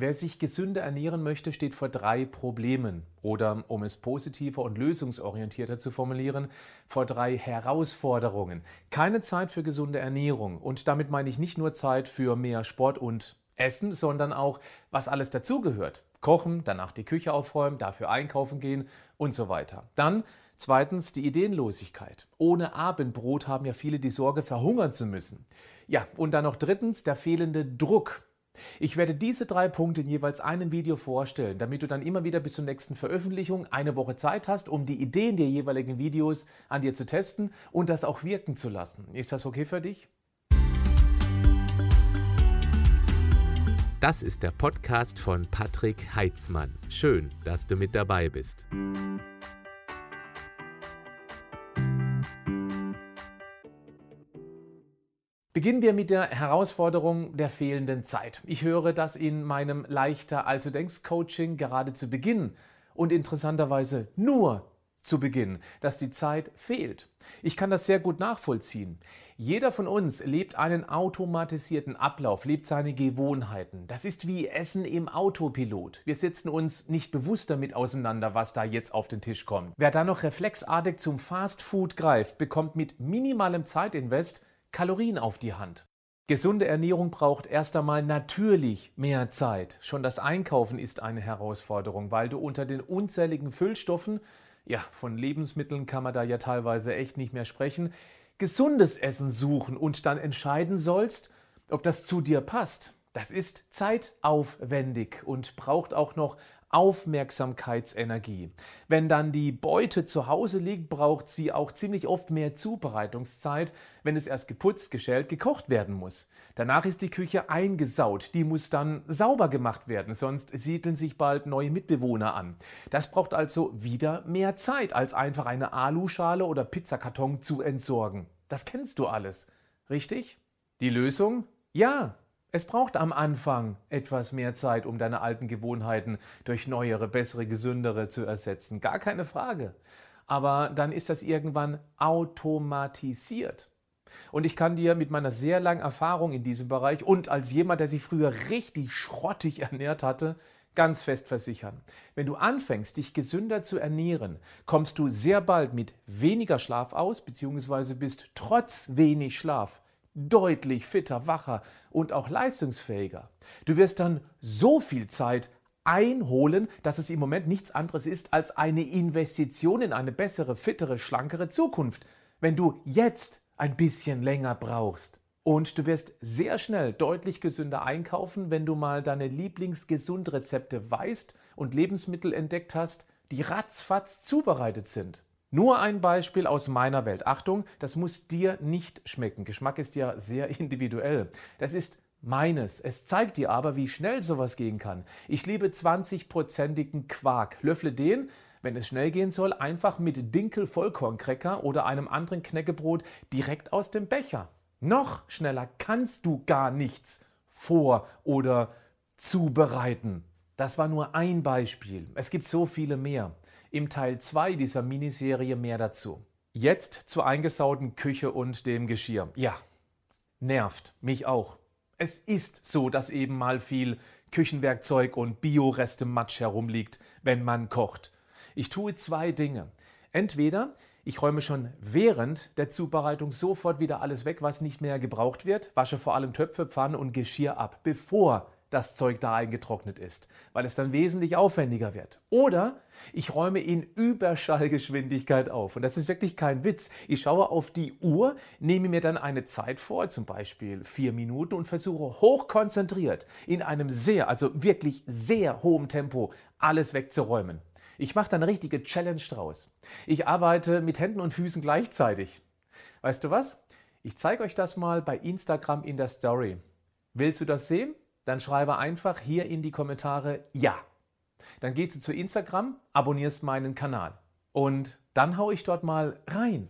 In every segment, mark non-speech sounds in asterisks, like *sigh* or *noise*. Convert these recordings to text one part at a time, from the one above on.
Wer sich gesünder ernähren möchte, steht vor drei Problemen. Oder, um es positiver und lösungsorientierter zu formulieren, vor drei Herausforderungen. Keine Zeit für gesunde Ernährung. Und damit meine ich nicht nur Zeit für mehr Sport und Essen, sondern auch, was alles dazugehört. Kochen, danach die Küche aufräumen, dafür einkaufen gehen und so weiter. Dann zweitens die Ideenlosigkeit. Ohne Abendbrot haben ja viele die Sorge, verhungern zu müssen. Ja, und dann noch drittens der fehlende Druck. Ich werde diese drei Punkte in jeweils einem Video vorstellen, damit du dann immer wieder bis zur nächsten Veröffentlichung eine Woche Zeit hast, um die Ideen der jeweiligen Videos an dir zu testen und das auch wirken zu lassen. Ist das okay für dich? Das ist der Podcast von Patrick Heitzmann. Schön, dass du mit dabei bist. Beginnen wir mit der Herausforderung der fehlenden Zeit. Ich höre das in meinem Leichter als du denkst Coaching gerade zu Beginn und interessanterweise nur zu Beginn, dass die Zeit fehlt. Ich kann das sehr gut nachvollziehen. Jeder von uns lebt einen automatisierten Ablauf, lebt seine Gewohnheiten. Das ist wie Essen im Autopilot. Wir setzen uns nicht bewusst damit auseinander, was da jetzt auf den Tisch kommt. Wer da noch reflexartig zum Fast Food greift, bekommt mit minimalem Zeitinvest Kalorien auf die Hand. Gesunde Ernährung braucht erst einmal natürlich mehr Zeit. Schon das Einkaufen ist eine Herausforderung, weil du unter den unzähligen Füllstoffen, ja, von Lebensmitteln kann man da ja teilweise echt nicht mehr sprechen, gesundes Essen suchen und dann entscheiden sollst, ob das zu dir passt. Das ist zeitaufwendig und braucht auch noch Aufmerksamkeitsenergie. Wenn dann die Beute zu Hause liegt, braucht sie auch ziemlich oft mehr Zubereitungszeit, wenn es erst geputzt, geschält, gekocht werden muss. Danach ist die Küche eingesaut, die muss dann sauber gemacht werden, sonst siedeln sich bald neue Mitbewohner an. Das braucht also wieder mehr Zeit, als einfach eine Aluschale oder Pizzakarton zu entsorgen. Das kennst du alles, richtig? Die Lösung? Ja, es braucht am Anfang etwas mehr Zeit, um deine alten Gewohnheiten durch neuere, bessere, gesündere zu ersetzen. Gar keine Frage. Aber dann ist das irgendwann automatisiert. Und ich kann dir mit meiner sehr langen Erfahrung in diesem Bereich und als jemand, der sich früher richtig schrottig *laughs* ernährt hatte, ganz fest versichern. Wenn du anfängst, dich gesünder zu ernähren, kommst du sehr bald mit weniger Schlaf aus, beziehungsweise bist trotz wenig Schlaf deutlich fitter, wacher und auch leistungsfähiger. Du wirst dann so viel Zeit einholen, dass es im Moment nichts anderes ist als eine Investition in eine bessere, fittere, schlankere Zukunft, wenn du jetzt ein bisschen länger brauchst. Und du wirst sehr schnell deutlich gesünder einkaufen, wenn du mal deine Lieblingsgesundrezepte weißt und Lebensmittel entdeckt hast, die ratzfatz zubereitet sind. Nur ein Beispiel aus meiner Welt. Achtung, das muss dir nicht schmecken. Geschmack ist ja sehr *laughs* individuell. Das ist meines. Es zeigt dir aber, wie schnell sowas gehen kann. Ich liebe 20-prozentigen Quark. Löffle den, wenn es schnell gehen soll, einfach mit Dinkel-Vollkornkräcker oder einem anderen Knäckebrot direkt aus dem Becher. Noch schneller kannst du gar nichts vor- oder zubereiten. Das war nur ein Beispiel. Es gibt so viele mehr im Teil 2 dieser Miniserie mehr dazu. Jetzt zur eingesauten Küche und dem Geschirr. Ja, nervt mich auch. Es ist so, dass eben mal viel Küchenwerkzeug und Bioreste Matsch herumliegt, wenn man kocht. Ich tue zwei Dinge. Entweder ich räume schon während der Zubereitung sofort wieder alles weg, was nicht mehr gebraucht wird, wasche vor allem Töpfe, Pfannen und Geschirr ab, bevor das Zeug da eingetrocknet ist, weil es dann wesentlich aufwendiger wird. Oder ich räume in Überschallgeschwindigkeit auf. Und das ist wirklich kein Witz. Ich schaue auf die Uhr, nehme mir dann eine Zeit vor, zum Beispiel vier Minuten, und versuche hochkonzentriert in einem sehr, also wirklich sehr hohem Tempo alles wegzuräumen. Ich mache da eine richtige Challenge draus. Ich arbeite mit Händen und Füßen gleichzeitig. Weißt du was? Ich zeige euch das mal bei Instagram in der Story. Willst du das sehen? Dann schreibe einfach hier in die Kommentare Ja. Dann gehst du zu Instagram, abonnierst meinen Kanal und dann haue ich dort mal rein.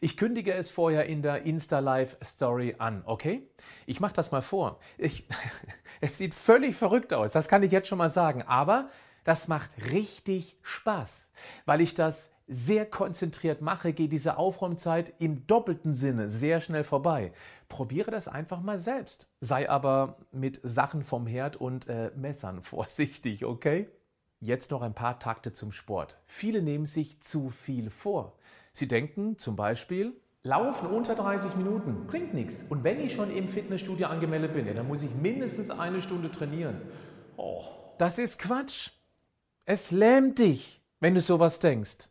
Ich kündige es vorher in der Insta-Live-Story an, okay? Ich mache das mal vor. Ich, *laughs* es sieht völlig verrückt aus, das kann ich jetzt schon mal sagen, aber das macht richtig Spaß, weil ich das sehr konzentriert mache, geht diese Aufräumzeit im doppelten Sinne sehr schnell vorbei. Probiere das einfach mal selbst. Sei aber mit Sachen vom Herd und äh, Messern *laughs* vorsichtig, okay? Jetzt noch ein paar Takte zum Sport. Viele nehmen sich zu viel vor. Sie denken zum Beispiel, Laufen unter 30 Minuten bringt nichts. Und wenn ich schon im Fitnessstudio angemeldet bin, ja, dann muss ich mindestens eine Stunde trainieren. Oh, das ist Quatsch. Es lähmt dich, wenn du sowas denkst.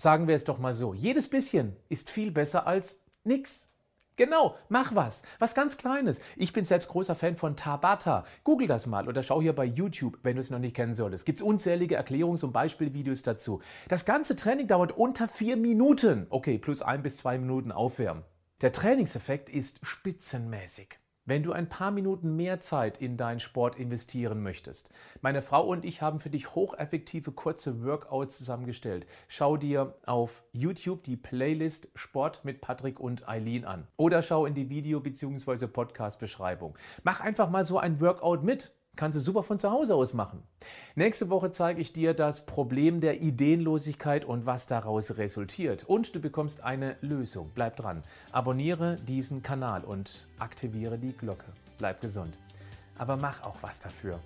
Sagen wir es doch mal so. Jedes bisschen ist viel besser als nichts. Genau, mach was. Was ganz Kleines. Ich bin selbst großer Fan von Tabata. Google das mal oder schau hier bei YouTube, wenn du es noch nicht kennen solltest. Gibt es unzählige Erklärungs- und Beispielvideos dazu. Das ganze Training dauert unter vier Minuten. Okay, plus ein bis zwei Minuten aufwärmen. Der Trainingseffekt ist spitzenmäßig wenn du ein paar Minuten mehr Zeit in deinen Sport investieren möchtest. Meine Frau und ich haben für dich hocheffektive kurze Workouts zusammengestellt. Schau dir auf YouTube die Playlist Sport mit Patrick und Eileen an oder schau in die Video- bzw. Podcast-Beschreibung. Mach einfach mal so ein Workout mit. Kannst du super von zu Hause aus machen. Nächste Woche zeige ich dir das Problem der Ideenlosigkeit und was daraus resultiert. Und du bekommst eine Lösung. Bleib dran. Abonniere diesen Kanal und aktiviere die Glocke. Bleib gesund. Aber mach auch was dafür.